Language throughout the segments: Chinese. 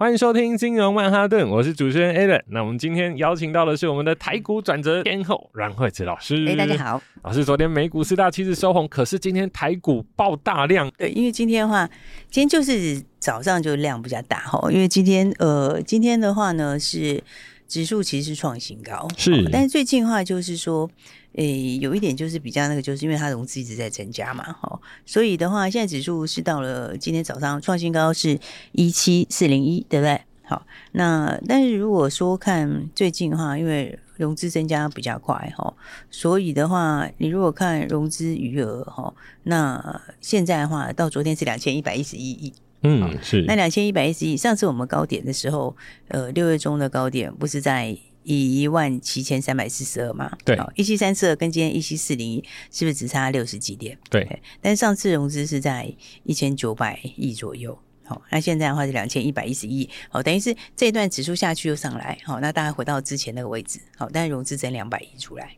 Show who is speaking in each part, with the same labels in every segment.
Speaker 1: 欢迎收听金融曼哈顿，我是主持人 Alan。那我们今天邀请到的是我们的台股转折天后阮惠慈老师。
Speaker 2: 哎，大家好，
Speaker 1: 老师，昨天美股四大期指收红，可是今天台股爆大量。
Speaker 2: 对，因为今天的话，今天就是早上就量比较大哈，因为今天呃，今天的话呢是指数其实是创新高，
Speaker 1: 是，
Speaker 2: 但是最近的话就是说。诶，有一点就是比较那个，就是因为它融资一直在增加嘛，哈，所以的话，现在指数是到了今天早上创新高是一七四零一，对不对？好，那但是如果说看最近的话，因为融资增加比较快，哈，所以的话，你如果看融资余额，哈，那现在的话到昨天是两千一百一十一亿，
Speaker 1: 嗯，是，
Speaker 2: 那两千一百一十一，上次我们高点的时候，呃，六月中的高点不是在。以一万七千三百四十二嘛，
Speaker 1: 对，
Speaker 2: 一七三四二跟今天一七四零一是不是只差六十几点？
Speaker 1: 对，
Speaker 2: 但是上次融资是在一千九百亿左右，好，那现在的话是两千一百一十亿，好，等于是这一段指数下去又上来，好，那大概回到之前那个位置，好，但是融资增两百亿出来。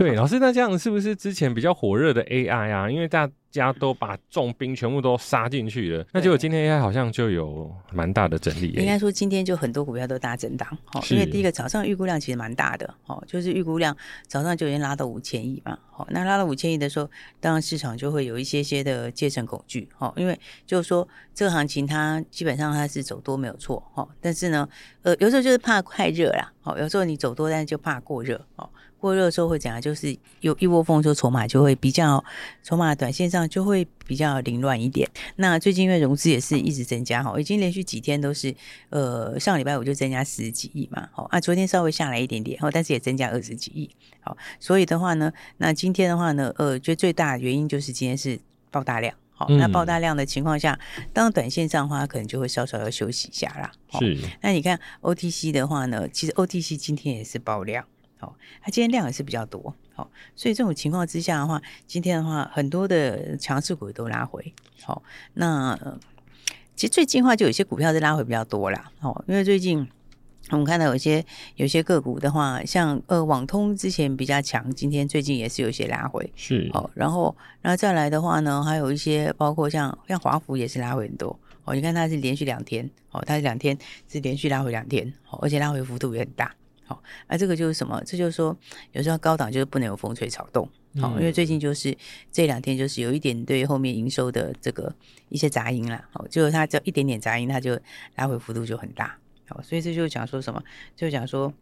Speaker 1: 对，老师，那这样是不是之前比较火热的 AI 啊？因为大家都把重兵全部都杀进去了，那结果今天 AI 好像就有蛮大的整理。
Speaker 2: 应该说今天就很多股票都大震荡，哦，因为第一个早上预估量其实蛮大的，哦，就是预估量早上就已经拉到五千亿嘛，哦，那拉到五千亿的时候，当然市场就会有一些些的阶层恐惧，哦，因为就是说这个行情它基本上它是走多没有错，哦，但是呢，呃，有时候就是怕太热啦，哦，有时候你走多，但是就怕过热，哦。过热的时候会怎样？就是有一窝蜂，就筹码就会比较，筹码短线上就会比较凌乱一点。那最近因为融资也是一直增加哈，已经连续几天都是，呃，上礼拜五就增加十几亿嘛，好啊，昨天稍微下来一点点，哦，但是也增加二十几亿，好，所以的话呢，那今天的话呢，呃，觉得最大的原因就是今天是爆大量，好，那爆大量的情况下，当短线上的话，可能就会稍稍要休息一下啦。
Speaker 1: 是，
Speaker 2: 那你看 OTC 的话呢，其实 OTC 今天也是爆量。好，它今天量也是比较多，好，所以这种情况之下的话，今天的话很多的强势股都拉回，好，那其实最近的话就有些股票是拉回比较多啦，哦，因为最近我们看到有些有些个股的话，像呃网通之前比较强，今天最近也是有些拉回，
Speaker 1: 是，
Speaker 2: 哦，然后然后再来的话呢，还有一些包括像像华孚也是拉回很多，哦，你看它是连续两天，哦，它是两天是连续拉回两天，哦，而且拉回幅度也很大。啊、这个就是什么？这就是说，有时候高档就是不能有风吹草动，好、嗯，因为最近就是这两天就是有一点对后面营收的这个一些杂音啦，好，就是它只要一点点杂音，它就拉回幅度就很大，好，所以这就讲说什么？就讲说，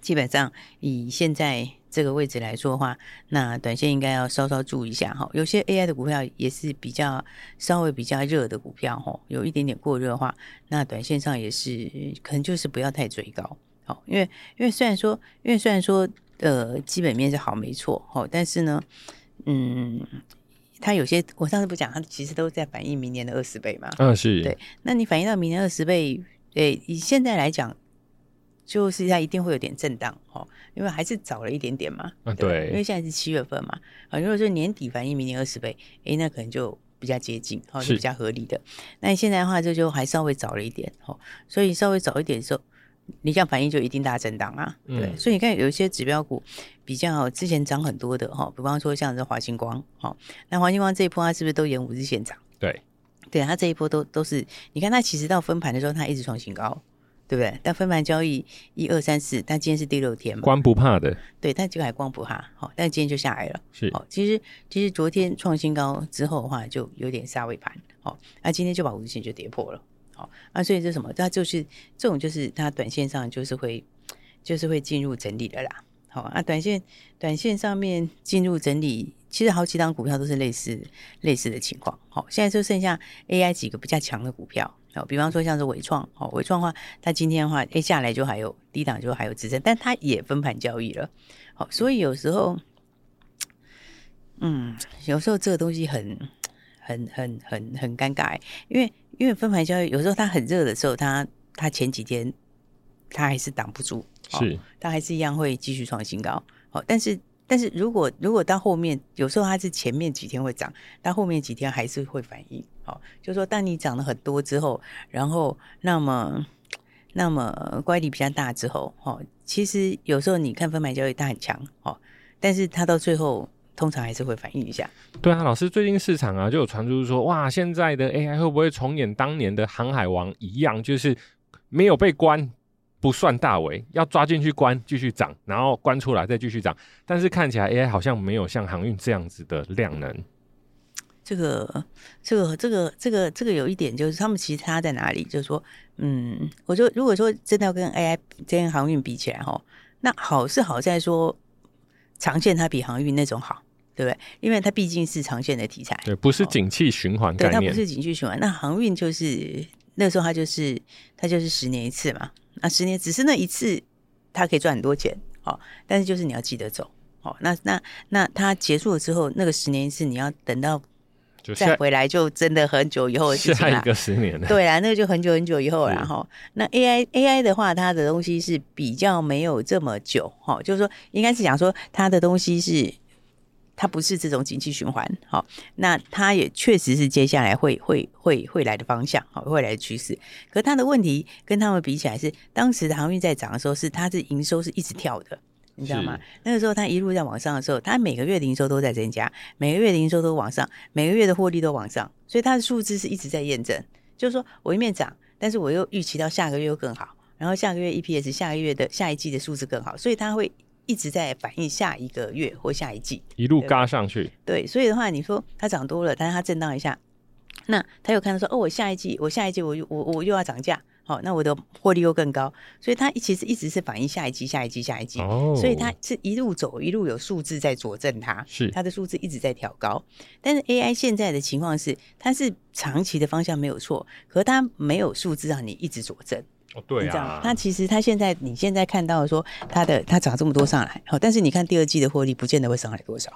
Speaker 2: 基本上以现在这个位置来说的话，那短线应该要稍稍注意一下哈。有些 AI 的股票也是比较稍微比较热的股票哈，有一点点过热的话，那短线上也是可能就是不要太追高。好，因为因为虽然说，因为虽然说，呃，基本面是好没错，哦，但是呢，嗯，它有些我上次不讲，它其实都在反映明年的二十倍嘛，
Speaker 1: 嗯、啊，是
Speaker 2: 对。那你反映到明年二十倍，对，以现在来讲，就是它一定会有点震荡，哦，因为还是早了一点点嘛，
Speaker 1: 啊，对，
Speaker 2: 因为现在是七月份嘛，啊，如果说年底反映明年二十倍，诶，那可能就比较接近，哦，是比较合理的。那你现在的话，这就还稍微早了一点，哦，所以稍微早一点的时候。你这样反应就一定大震荡啊，对，嗯、所以你看有一些指标股比较之前涨很多的哈，比方说像是华星光，哈，那华星光这一波它是不是都沿五日线涨？
Speaker 1: 对，
Speaker 2: 对，它这一波都都是，你看它其实到分盘的时候它一直创新高，对不对？但分盘交易一二三四，但今天是第六天嘛，
Speaker 1: 光不怕的，
Speaker 2: 对，但结果还光不怕，好，但今天就下来了，
Speaker 1: 是，
Speaker 2: 好，其实其实昨天创新高之后的话就有点杀尾盘，好，那今天就把五日线就跌破了。好啊，所以这什么？它就是这种，就是它短线上就是会，就是会进入整理的啦。好啊，短线短线上面进入整理，其实好几档股票都是类似类似的情况。好，现在就剩下 AI 几个比较强的股票。好，比方说像是纬创，好，纬创的话，它今天的话，哎，下来就还有低档就还有支撑，但它也分盘交易了。好，所以有时候，嗯，有时候这个东西很。很很很很尴尬，因为因为分盘交易有时候它很热的时候，它它前几天它还是挡不住，是它还是一样会继续创新高。好，但是但是如果如果到后面，有时候它是前面几天会涨，到后面几天还是会反应。好，就是说当你涨了很多之后，然后那么那么乖离比较大之后，哦，其实有时候你看分盘交易它很强，哦，但是它到最后通常还是会反应一下。
Speaker 1: 对啊，老师，最近市场啊就有传出说，哇，现在的 AI 会不会重演当年的航海王一样，就是没有被关。不算大为，要抓进去关，继续涨，然后关出来再继续涨。但是看起来 AI 好像没有像航运这样子的量能。
Speaker 2: 这个、这个、这个、这个、这个有一点就是，他们其实差在哪里？就是说，嗯，我说如果说真的要跟 AI 跟航运比起来哈，那好是好在说长线它比航运那种好，对不对？因为它毕竟是长线的题材，
Speaker 1: 对，不是景气循环概念，
Speaker 2: 对，它不是景气循环。那航运就是那时候它就是它就是十年一次嘛。那十年只是那一次，它可以赚很多钱，哦，但是就是你要记得走，哦，那那那它结束了之后，那个十年一次，你要等到再回来，就真的很久以后的事情了。
Speaker 1: 下一个十年了，
Speaker 2: 对啊，那个就很久很久以后了，然后那 AI AI 的话，它的东西是比较没有这么久，哈，就是说应该是讲说它的东西是。它不是这种景气循环，好，那它也确实是接下来会会会会来的方向，好，会来的趋势。可它的问题跟他们比起来是，当时的航运在涨的时候，是它是营收是一直跳的，你知道吗？那个时候它一路在往上的时候，它每个月的营收都在增加，每个月的营收都往上，每个月的获利都往上，所以它的数字是一直在验证，就是说我一面涨，但是我又预期到下个月又更好，然后下个月 EPS 下个月的下一季的数字更好，所以它会。一直在反映下一个月或下一季，
Speaker 1: 一路嘎上去。
Speaker 2: 对，所以的话，你说它涨多了，但是它震荡一下，那他又看到说，哦，我下一季，我下一季我又我我又要涨价，好，那我的获利又更高，所以它其实一直是反映下一季、下一季、下一季。哦，所以它是一路走，一路有数字在佐证它，是它的数字一直在调高。但是 AI 现在的情况是，它是长期的方向没有错，可它没有数字让你一直佐证。
Speaker 1: 哦，对啊，
Speaker 2: 那其实它现在你现在看到说它的它涨这么多上来，好，但是你看第二季的获利不见得会上来多少，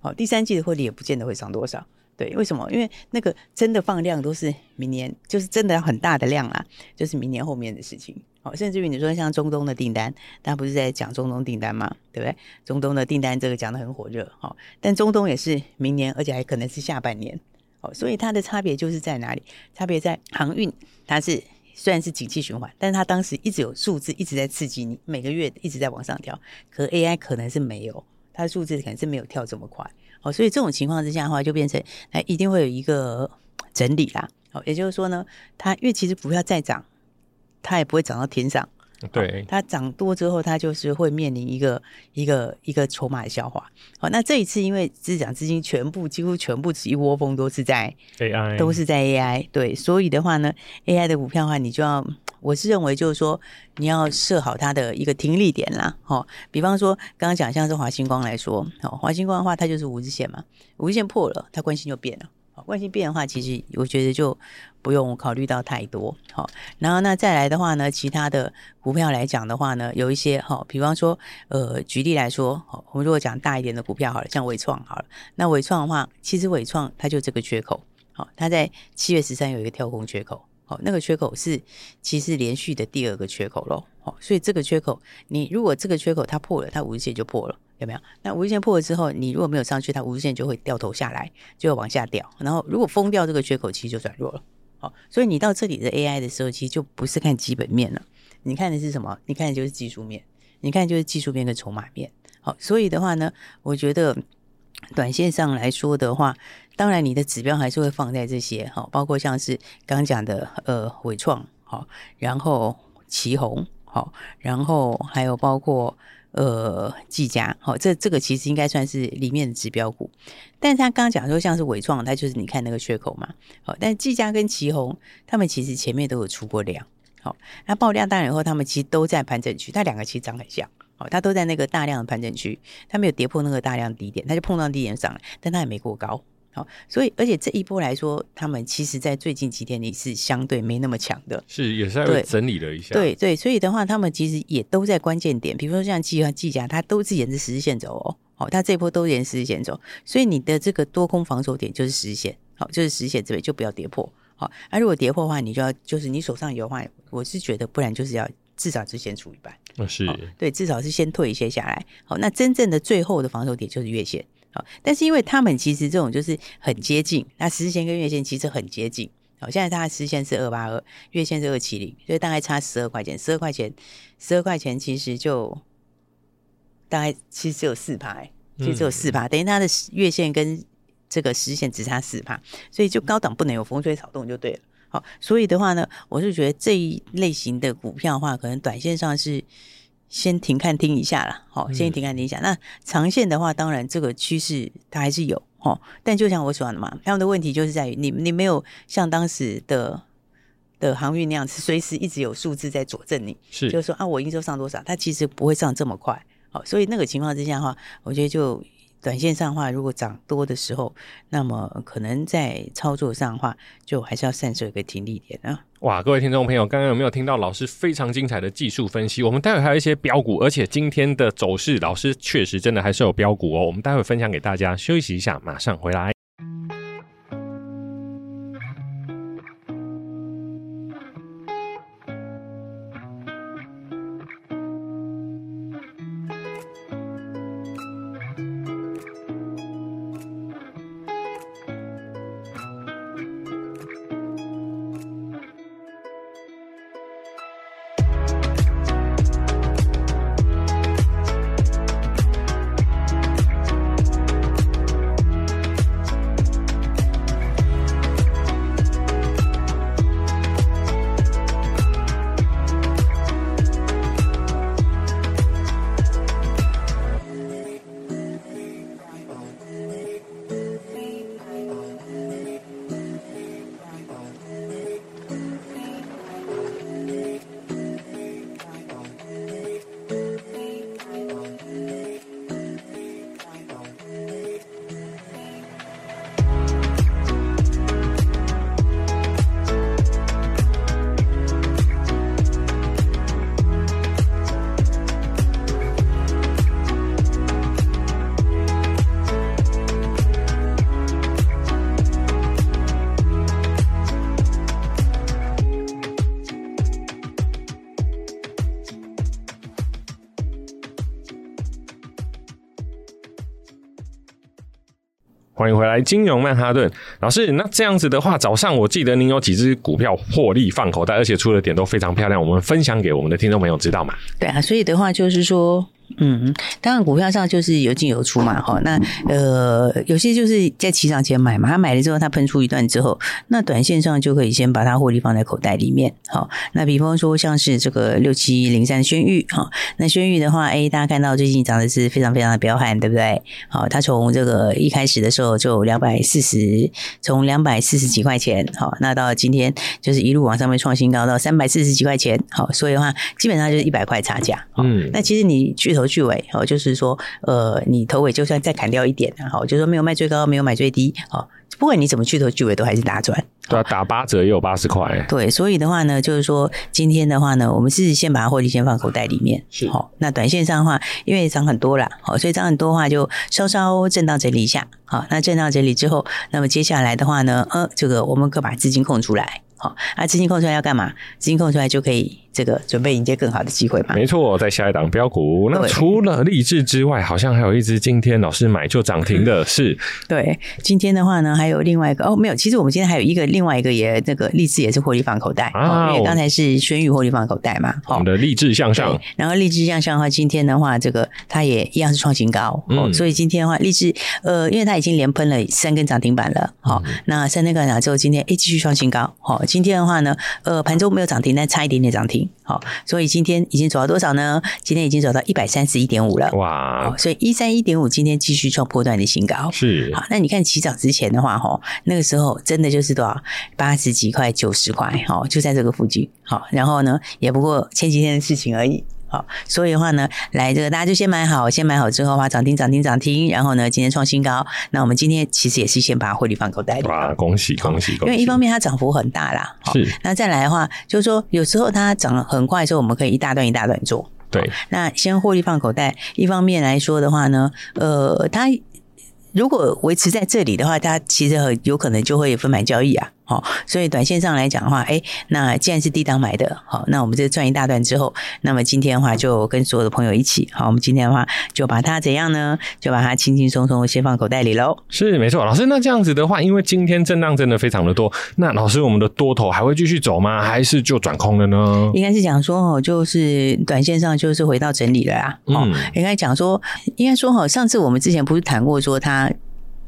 Speaker 2: 好，第三季的获利也不见得会上多少，对，为什么？因为那个真的放量都是明年，就是真的要很大的量啦，就是明年后面的事情，哦，甚至于你说像中东的订单，大家不是在讲中东订单吗？对不对？中东的订单这个讲得很火热，好，但中东也是明年，而且还可能是下半年，哦，所以它的差别就是在哪里？差别在航运，它是。虽然是景气循环，但是它当时一直有数字一直在刺激你，每个月一直在往上跳。可 AI 可能是没有，它的数字可能是没有跳这么快。哦，所以这种情况之下的话，就变成哎一定会有一个整理啦。哦，也就是说呢，它因为其实股票再涨，它也不会涨到天上。
Speaker 1: 对，
Speaker 2: 它涨多之后，它就是会面临一个一个一个筹码的消化。好，那这一次因为资涨资金全部几乎全部一窝蜂都是在
Speaker 1: AI，
Speaker 2: 都是在 AI。对，所以的话呢，AI 的股票的话，你就要，我是认为就是说，你要设好它的一个停利点啦。好，比方说刚刚讲像是华星光来说，好，华星光的话，它就是五日线嘛，五日线破了，它惯性就变了。好，关系变的话，其实我觉得就。不用考虑到太多，好，然后那再来的话呢，其他的股票来讲的话呢，有一些好，比方说，呃，举例来说，好，我们如果讲大一点的股票好了，像伟创好了，那伟创的话，其实伟创它就这个缺口，好，它在七月十三有一个跳空缺口，好，那个缺口是其实连续的第二个缺口喽，好，所以这个缺口，你如果这个缺口它破了，它五日线就破了，有没有？那五日线破了之后，你如果没有上去，它五日线就会掉头下来，就会往下掉，然后如果封掉这个缺口，其实就转弱了。好，所以你到这里的 AI 的时候，其实就不是看基本面了，你看的是什么？你看的就是技术面，你看就是技术面跟筹码面。好，所以的话呢，我觉得短线上来说的话，当然你的指标还是会放在这些，好，包括像是刚刚讲的呃纬创，好，然后奇鋐，好，然后还有包括。呃，技嘉，好，这这个其实应该算是里面的指标股，但是他刚刚讲说像是纬创，它就是你看那个缺口嘛，好，但技嘉跟奇鋐，他们其实前面都有出过量，好，那爆量大了以后，他们其实都在盘整区，它两个其实长很像，好，它都在那个大量的盘整区，它没有跌破那个大量低点，它就碰到低点上来，但它也没过高。好，所以而且这一波来说，他们其实在最近几天里是相对没那么强的，
Speaker 1: 是也是在整理了一下。
Speaker 2: 对对，所以的话，他们其实也都在关键点，比如说像季和技嘉，它都是沿着十日线走哦。好，它这一波都沿十日线走，所以你的这个多空防守点就是十日线，好，就是十日线这边就不要跌破。好，那如果跌破的话，你就要就是你手上有的话，我是觉得不然就是要至少是先出一半。
Speaker 1: 哦、是、
Speaker 2: 哦，对，至少是先退一些下来。好，那真正的最后的防守点就是月线。好，但是因为他们其实这种就是很接近，那十日线跟月线其实很接近。好，现在它的时线是二八二，月线是二七零，所以大概差十二块钱。十二块钱，十二块钱其实就大概其实只有四趴，其实只有四趴，等于它的月线跟这个时线只差四趴，所以就高档不能有风吹草动就对了。好，所以的话呢，我是觉得这一类型的股票的话，可能短线上是先停看听一下啦。好，先停看听一下。那长线的话，当然这个趋势它还是有。哦，但就像我讲的嘛，他们的问题就是在于你，你没有像当时的的航运那样子，随时一直有数字在佐证你，
Speaker 1: 是，
Speaker 2: 就是说啊，我营收上多少，它其实不会上这么快。好，所以那个情况之下的话，我觉得就短线上的话，如果涨多的时候，那么可能在操作上的话，就还是要善设一个停利点啊。
Speaker 1: 哇，各位听众朋友，刚刚有没有听到老师非常精彩的技术分析？我们待会还有一些标股，而且今天的走势，老师确实真的还是有标股哦。我们待会分享给大家，休息一下，马上回来。欢迎回来，金融曼哈顿老师。那这样子的话，早上我记得您有几只股票获利放口袋，而且出的点都非常漂亮，我们分享给我们的听众朋友知道嘛？
Speaker 2: 对啊，所以的话就是说。嗯，当然股票上就是有进有出嘛，哈，那呃有些就是在起涨前买嘛，他买了之后他喷出一段之后，那短线上就可以先把它获利放在口袋里面，好，那比方说像是这个六七零三轩玉，哈，那轩玉的话，哎，大家看到最近涨的是非常非常的彪悍，对不对？好，它从这个一开始的时候就两百四十，从两百四十几块钱，好，那到今天就是一路往上面创新高到三百四十几块钱，好，所以的话基本上就是一百块差价，嗯，那其实你去投。头去尾哦，就是说，呃，你头尾就算再砍掉一点，好，就是说没有卖最高，没有买最低，好，不管你怎么去头去尾，都还是打转。
Speaker 1: 对啊，打八折也有八十块。
Speaker 2: 对，所以的话呢，就是说今天的话呢，我们是先把它获利先放口袋里面，
Speaker 1: 是
Speaker 2: 好。那短线上的话，因为涨很多啦，好，所以涨很多的话就稍稍震荡整理一下，好，那震荡整理之后，那么接下来的话呢，呃，这个我们可把资金空出来，好，那资金空出来要干嘛？资金空出来就可以。这个准备迎接更好的机会吧。
Speaker 1: 没错，在下一档标股。那除了励志之外，好像还有一只今天老师买就涨停的是。
Speaker 2: 对，今天的话呢，还有另外一个哦，没有。其实我们今天还有一个另外一个也那个励志也是获利放口袋啊、哦，因为刚才是轩宇获利放口袋嘛。
Speaker 1: 我们的励志向上，
Speaker 2: 然后励志向上的话，今天的话，这个它也一样是创新高。嗯、哦，所以今天的话，励志呃，因为它已经连喷了三根涨停板了。好、哦嗯，那三根涨停之后，今天哎继续创新高。好、哦，今天的话呢，呃，盘中没有涨停，但差一点点涨停。好，所以今天已经走到多少呢？今天已经走到一百三十一点五了。哇！所以一三一点五今天继续创波段的新高。是。好，那你看起涨之前的话，哈，那个时候真的就是多少？八十几块、九十块，哈，就在这个附近。好，然后呢，也不过前几天的事情而已。好，所以的话呢，来这个大家就先买好，先买好之后的话，涨停涨停涨停，然后呢，今天创新高。那我们今天其实也是先把获利放口袋里。
Speaker 1: 哇，恭喜恭喜恭喜！
Speaker 2: 因为一方面它涨幅很大啦，是。那再来的话，就是说有时候它涨得很快的时候，我们可以一大段一大段做。
Speaker 1: 对。
Speaker 2: 那先获利放口袋，一方面来说的话呢，呃，它如果维持在这里的话，它其实很有可能就会分买交易啊。好，所以短线上来讲的话，哎，那既然是低档买的，好，那我们这赚一大段之后，那么今天的话就跟所有的朋友一起，好，我们今天的话就把它怎样呢？就把它轻轻松松先放口袋里喽。
Speaker 1: 是没错，老师，那这样子的话，因为今天震荡真的非常的多，那老师我们的多头还会继续走吗？还是就转空了呢？
Speaker 2: 应该是讲说哦，就是短线上就是回到整理了啦。嗯，应该讲说，应该说哈，上次我们之前不是谈过说它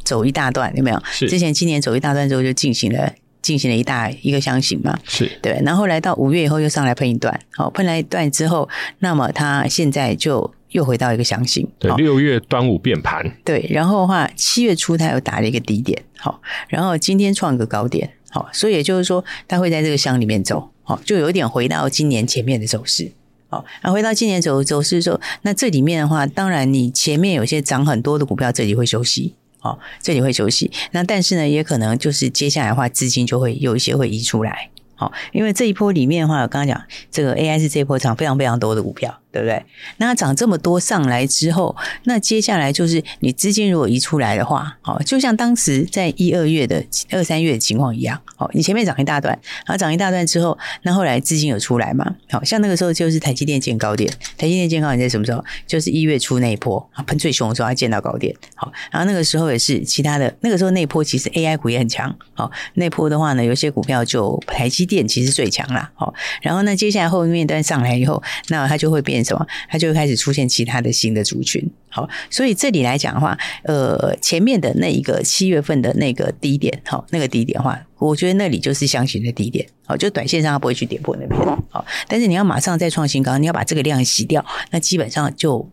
Speaker 2: 走一大段有没有？是之前今年走一大段之后就进行了。进行了一大一个箱型嘛，是。对，然后来到五月以后又上来喷一段，好，喷来一段之后，那么它现在就又回到一个箱型，
Speaker 1: 对，六月端午变盘，
Speaker 2: 对，然后的话七月初它又打了一个低点，好，然后今天创个高点，好，所以也就是说它会在这个箱里面走，好，就有点回到今年前面的走势，好，那回到今年走走势的时候，那这里面的话，当然你前面有些涨很多的股票，这里会休息。哦，这里会休息，那但是呢，也可能就是接下来的话，资金就会有一些会移出来。好，因为这一波里面的话，我刚刚讲这个 AI 是这一波涨非常非常多的股票。对不对？那涨这么多上来之后，那接下来就是你资金如果移出来的话，好，就像当时在一二月的二三月的情况一样，好，你前面涨一大段，然后涨一大段之后，那后来资金有出来嘛？好像那个时候就是台积电见高点，台积电见高点在什么时候？就是一月初那一波啊，喷最凶的时候，它见到高点。好，然后那个时候也是其他的，那个时候那一波其实 AI 股也很强。好，那波的话呢，有些股票就台积电其实最强啦。好，然后呢，接下来后面一段上来以后，那它就会变。什么？它就会开始出现其他的新的族群。好，所以这里来讲的话，呃，前面的那一个七月份的那个低点，好，那个低点的话，我觉得那里就是箱型的低点。好，就短线上它不会去跌破那边。好，但是你要马上再创新高，你要把这个量洗掉，那基本上就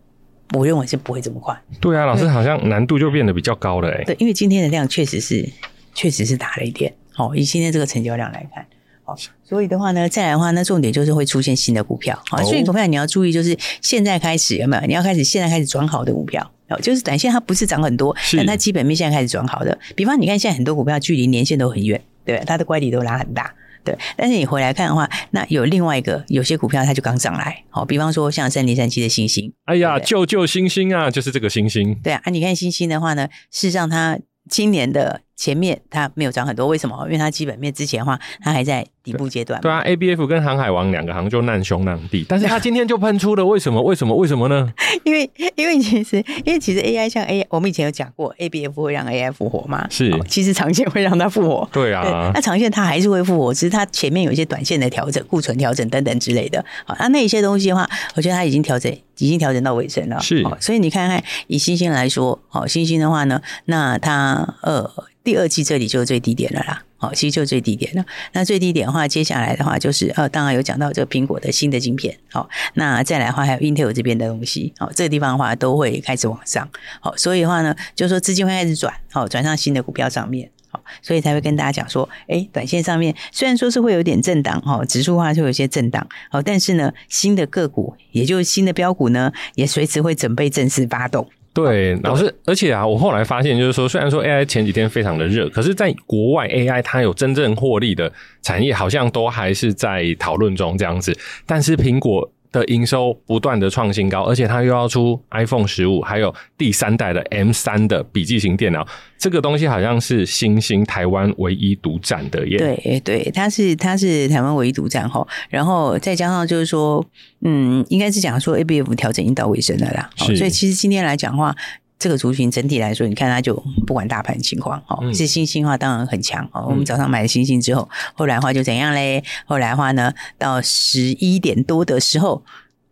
Speaker 2: 我认为是不会这么快。
Speaker 1: 对啊，老师好像难度就变得比较高了哎。
Speaker 2: 对，因为今天的量确实是确实是大了一点。好，以今天这个成交量来看。好，所以的话呢，再来的话，那重点就是会出现新的股票。好，所以股票你要注意，就是现在开始有没有？你要开始现在开始转好的股票。哦，就是短线它不是涨很多，但它基本面现在开始转好的。比方你看现在很多股票距离年线都很远，对，它的乖离都拉很大，对。但是你回来看的话，那有另外一个有些股票它就刚上来。好，比方说像三零三七的星星，
Speaker 1: 哎呀，救救星星啊，就是这个星星。
Speaker 2: 对啊，啊，你看星星的话呢，事实上它今年的。前面它没有涨很多，为什么？因为它基本面之前的话，它还在底部阶段。
Speaker 1: 对啊，A B F 跟航海王两个行就难兄难弟，但是 它今天就喷出了，为什么？为什么？为什么呢？
Speaker 2: 因为因为其实因为其实 A I 像 A，我们以前有讲过，A B F 会让 A I 复活嘛？
Speaker 1: 是，
Speaker 2: 其实长线会让它复活。
Speaker 1: 对啊，
Speaker 2: 那长线它还是会复活，只是它前面有一些短线的调整、库存调整等等之类的。好，那那一些东西的话，我觉得它已经调整，已经调整到尾声了。
Speaker 1: 是，
Speaker 2: 所以你看看以星星来说，好，星星的话呢，那它呃。第二季这里就是最低点了啦，好，其实就最低点了。那最低点的话，接下来的话就是呃，当然有讲到这个苹果的新的晶片，好，那再来的话还有 Intel 这边的东西，好，这个地方的话都会开始往上，好，所以的话呢，就是说资金会开始转，好，转上新的股票上面，好，所以才会跟大家讲说，诶，短线上面虽然说是会有点震荡，哈，指数的话就有些震荡，好，但是呢，新的个股，也就是新的标股呢，也随时会准备正式发动。
Speaker 1: 对，老师，而且啊，我后来发现，就是说，虽然说 AI 前几天非常的热，可是在国外 AI 它有真正获利的产业，好像都还是在讨论中这样子。但是苹果的营收不断的创新高，而且它又要出 iPhone 十五，还有第三代的 M 三的笔记型电脑，这个东西好像是新兴台湾唯一独占的耶。
Speaker 2: 对对，它是它是台湾唯一独占哈，然后再加上就是说，嗯，应该是讲说 ABF 调整已经到尾声了啦，所以其实今天来讲的话。这个族群整体来说，你看它就不管大盘情况哦，是欣兴的话当然很强哦。我们早上买了欣兴之后，后来的话就怎样嘞？后来的话呢，到十一点多的时候，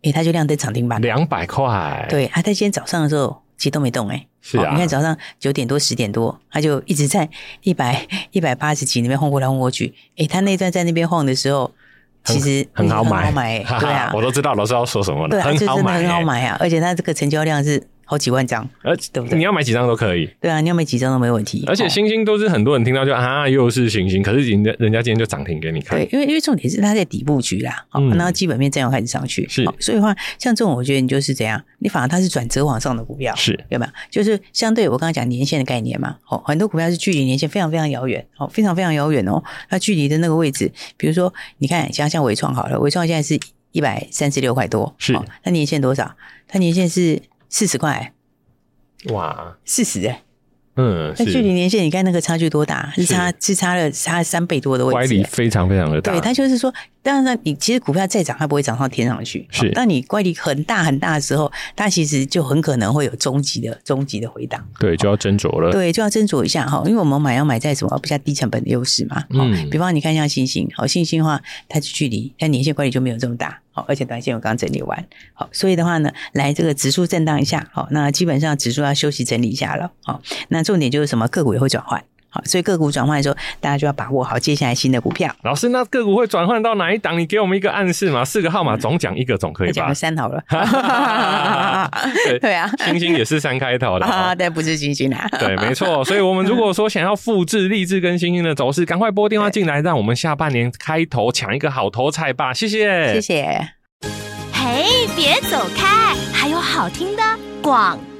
Speaker 2: 诶，它就亮灯涨停板，
Speaker 1: 两百块。
Speaker 2: 对，它在今天早上的时候其实都没动诶，
Speaker 1: 是啊，
Speaker 2: 你看早上九点多十点多，它就一直在一百一百八十几那边晃过来晃过去。诶，它那段在那边晃的时候，其实
Speaker 1: 很好买，
Speaker 2: 好买，对啊，
Speaker 1: 我都知道老师要说什么了，
Speaker 2: 对，
Speaker 1: 很好买，
Speaker 2: 很好买啊，而且它这个成交量是。好几万张，
Speaker 1: 而对不对？你要买几张都可以。
Speaker 2: 对啊，你要买几张都没问题。
Speaker 1: 而且星星都是很多人听到就啊，又是星星，可是人家人家今天就涨停给你看。
Speaker 2: 对，因为因为重点是它在底部区啦，好、嗯，然后基本面正要开始上去，是。所以的话，像这种我觉得你就是怎样，你反而它是转折往上的股票，是有没有？就是相对我刚刚讲年限的概念嘛，哦，很多股票是距离年限非常非常遥远，哦，非常非常遥远哦。它距离的那个位置，比如说你看像像伟创好了，伟创现在是一百三十六块多，是。它年限多少？它年限是四十块。
Speaker 1: 哇，
Speaker 2: 四十哎，
Speaker 1: 嗯，
Speaker 2: 那距离年限，你看那个差距多大？是差是差了差三倍多的位置，
Speaker 1: 乖离非常非常的大。
Speaker 2: 对，它就是说，当然，你其实股票再涨，它不会涨到天上去。
Speaker 1: 是，
Speaker 2: 当你乖离很大很大的时候，它其实就很可能会有终极的终极的回档。
Speaker 1: 对，就要斟酌了。
Speaker 2: 对，就要斟酌一下哈，因为我们买要买在什么比较低成本的优势嘛。嗯，比方你看像星星，好，星星的话，它的距离它年限乖离就没有这么大。好，而且短线我刚整理完，好，所以的话呢，来这个指数震荡一下，好，那基本上指数要休息整理一下了，好，那重点就是什么个股也会转换，好，所以个股转换的时候，大家就要把握好接下来新的股票。
Speaker 1: 老师，那个股会转换到哪一档？你给我们一个暗示嘛？四个号码总讲一个总可以吧？
Speaker 2: 讲个三好了，
Speaker 1: 对
Speaker 2: 对啊，
Speaker 1: 星星也是三开头的啊，
Speaker 2: 但不是星星啊，
Speaker 1: 对，没错。所以我们如果说想要复制励志跟星星的走势，赶快拨电话进来，让我们下半年开头抢一个好头彩吧！谢谢，
Speaker 2: 谢谢。
Speaker 3: 嘿，别走开，还有好听的广告。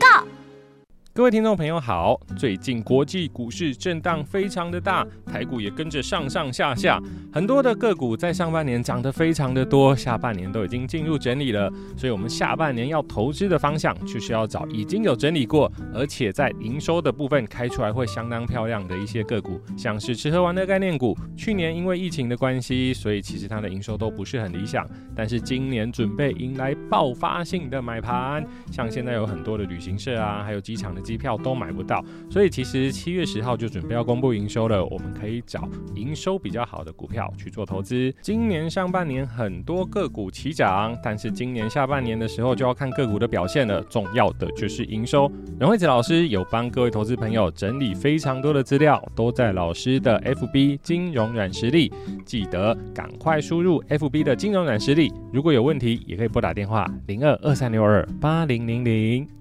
Speaker 1: 各位听众朋友好，最近国际股市震荡非常的大，台股也跟着上上下下，很多的个股在上半年涨得非常的多，下半年都已经进入整理了，所以我们下半年要投资的方向就是要找已经有整理过，而且在营收的部分开出来会相当漂亮的一些个股，像是吃喝玩乐概念股，去年因为疫情的关系，所以其实它的营收都不是很理想，但是今年准备迎来爆发性的买盘，像现在有很多的旅行社啊，还有机场的。机票都买不到，所以其实七月十号就准备要公布营收了。我们可以找营收比较好的股票去做投资。今年上半年很多个股齐涨，但是今年下半年的时候就要看个股的表现了。重要的就是营收。任惠子老师有帮各位投资朋友整理非常多的资料，都在老师的 FB 金融软实力，记得赶快输入 FB 的金融软实力。如果有问题，也可以拨打电话零二二三六二八零零零。